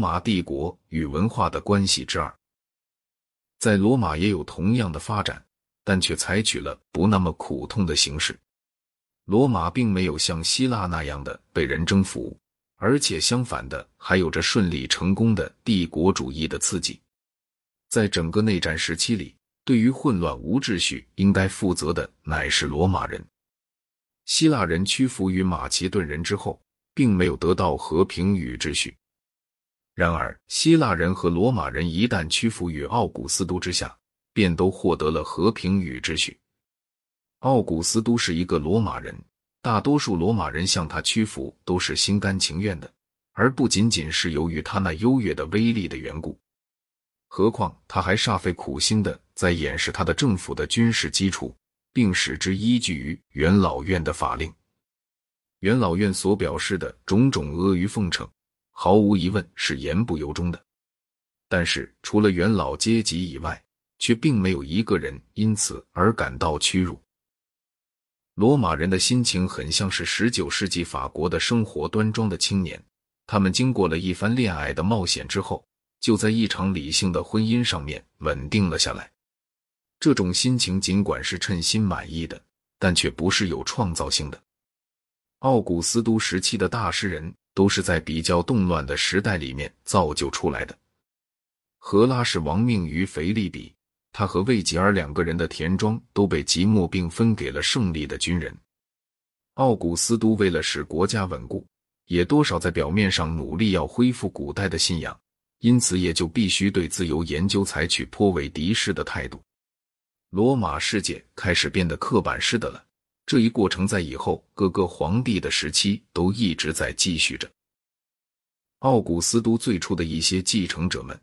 马帝国与文化的关系之二，在罗马也有同样的发展，但却采取了不那么苦痛的形式。罗马并没有像希腊那样的被人征服，而且相反的，还有着顺利成功的帝国主义的刺激。在整个内战时期里，对于混乱无秩序应该负责的乃是罗马人。希腊人屈服于马其顿人之后，并没有得到和平与秩序。然而，希腊人和罗马人一旦屈服于奥古斯都之下，便都获得了和平与秩序。奥古斯都是一个罗马人，大多数罗马人向他屈服都是心甘情愿的，而不仅仅是由于他那优越的威力的缘故。何况他还煞费苦心的在掩饰他的政府的军事基础，并使之依据于元老院的法令。元老院所表示的种种阿谀奉承，毫无疑问是言不由衷的。但是，除了元老阶级以外，却并没有一个人因此而感到屈辱。罗马人的心情很像是十九世纪法国的生活端庄的青年，他们经过了一番恋爱的冒险之后，就在一场理性的婚姻上面稳定了下来。这种心情尽管是称心满意的，但却不是有创造性的。奥古斯都时期的大诗人都是在比较动乱的时代里面造就出来的。荷拉是亡命于腓力比。他和魏吉尔两个人的田庄都被即墨并分给了胜利的军人。奥古斯都为了使国家稳固，也多少在表面上努力要恢复古代的信仰，因此也就必须对自由研究采取颇为敌视的态度。罗马世界开始变得刻板式的了。这一过程在以后各个皇帝的时期都一直在继续着。奥古斯都最初的一些继承者们。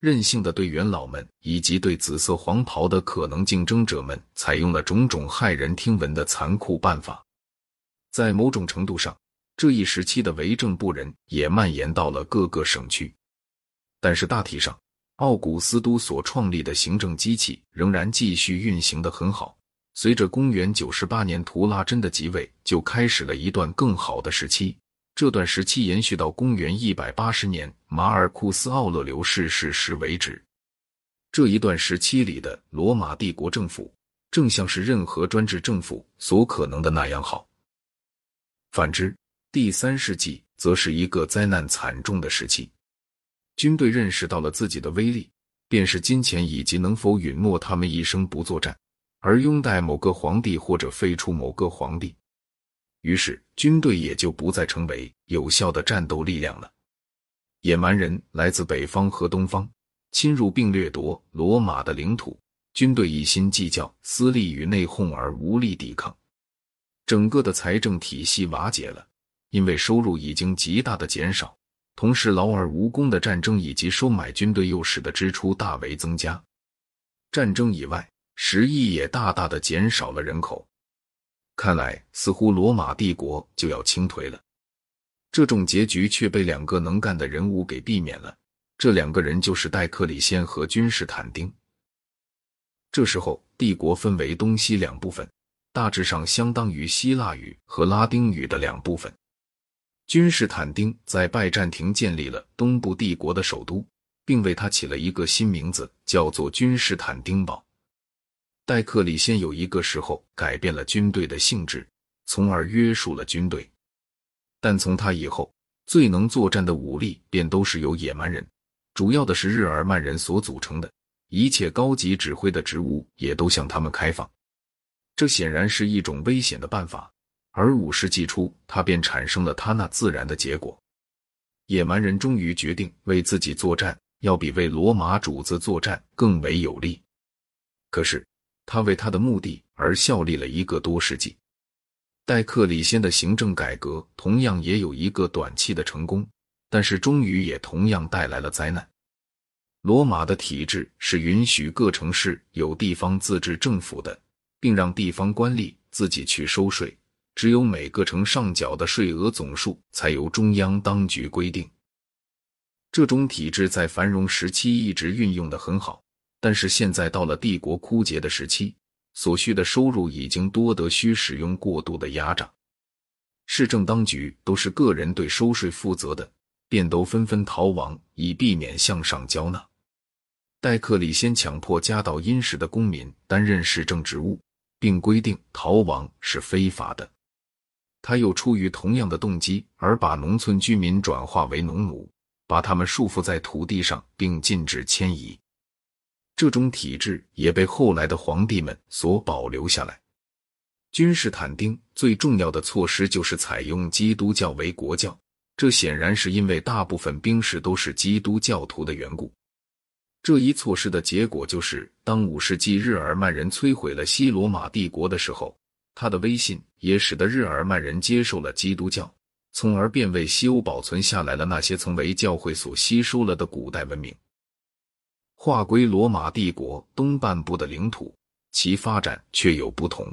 任性的对元老们以及对紫色黄袍的可能竞争者们采用了种种骇人听闻的残酷办法，在某种程度上，这一时期的为政不仁也蔓延到了各个省区。但是大体上，奥古斯都所创立的行政机器仍然继续运行的很好。随着公元九十八年图拉真的即位，就开始了一段更好的时期。这段时期延续到公元一百八十年马尔库斯·奥勒留逝世时为止。这一段时期里的罗马帝国政府，正像是任何专制政府所可能的那样好。反之，第三世纪则是一个灾难惨重的时期。军队认识到了自己的威力，便是金钱以及能否允诺他们一生不作战，而拥戴某个皇帝或者废除某个皇帝。于是，军队也就不再成为有效的战斗力量了。野蛮人来自北方和东方，侵入并掠夺罗马的领土，军队一心计较私利与内讧而无力抵抗，整个的财政体系瓦解了，因为收入已经极大的减少，同时劳而无功的战争以及收买军队又使得支出大为增加。战争以外，食役也大大的减少了人口。看来，似乎罗马帝国就要倾颓了。这种结局却被两个能干的人物给避免了。这两个人就是戴克里先和君士坦丁。这时候，帝国分为东西两部分，大致上相当于希腊语和拉丁语的两部分。君士坦丁在拜占庭建立了东部帝国的首都，并为他起了一个新名字，叫做君士坦丁堡。戴克里先有一个时候改变了军队的性质，从而约束了军队。但从他以后，最能作战的武力便都是由野蛮人，主要的是日耳曼人所组成的，一切高级指挥的职务也都向他们开放。这显然是一种危险的办法。而五世纪初，他便产生了他那自然的结果：野蛮人终于决定为自己作战，要比为罗马主子作战更为有利。可是。他为他的目的而效力了一个多世纪。戴克里先的行政改革同样也有一个短期的成功，但是终于也同样带来了灾难。罗马的体制是允许各城市有地方自治政府的，并让地方官吏自己去收税，只有每个城上缴的税额总数才由中央当局规定。这种体制在繁荣时期一直运用的很好。但是现在到了帝国枯竭的时期，所需的收入已经多得需使用过度的压榨。市政当局都是个人对收税负责的，便都纷纷逃亡，以避免向上交纳。戴克里先强迫家道殷实的公民担任市政职务，并规定逃亡是非法的。他又出于同样的动机，而把农村居民转化为农奴，把他们束缚在土地上，并禁止迁移。这种体制也被后来的皇帝们所保留下来。君士坦丁最重要的措施就是采用基督教为国教，这显然是因为大部分兵士都是基督教徒的缘故。这一措施的结果就是，当五世纪日耳曼人摧毁了西罗马帝国的时候。他的威信也使得日耳曼人接受了基督教，从而便为西欧保存下来了那些曾为教会所吸收了的古代文明。划归罗马帝国东半部的领土，其发展却有不同。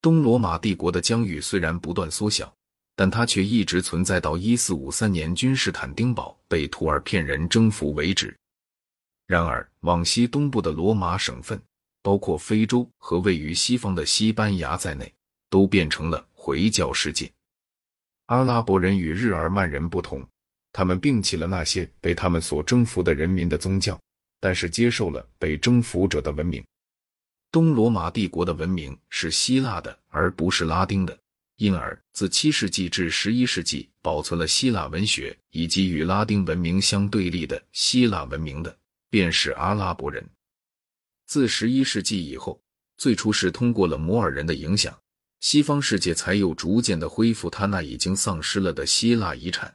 东罗马帝国的疆域虽然不断缩小，但它却一直存在到一四五三年君士坦丁堡被图尔片人征服为止。然而，往西东部的罗马省份。包括非洲和位于西方的西班牙在内，都变成了回教世界。阿拉伯人与日耳曼人不同，他们摒弃了那些被他们所征服的人民的宗教，但是接受了被征服者的文明。东罗马帝国的文明是希腊的，而不是拉丁的，因而自七世纪至十一世纪保存了希腊文学以及与拉丁文明相对立的希腊文明的，便是阿拉伯人。自十一世纪以后，最初是通过了摩尔人的影响，西方世界才又逐渐的恢复他那已经丧失了的希腊遗产。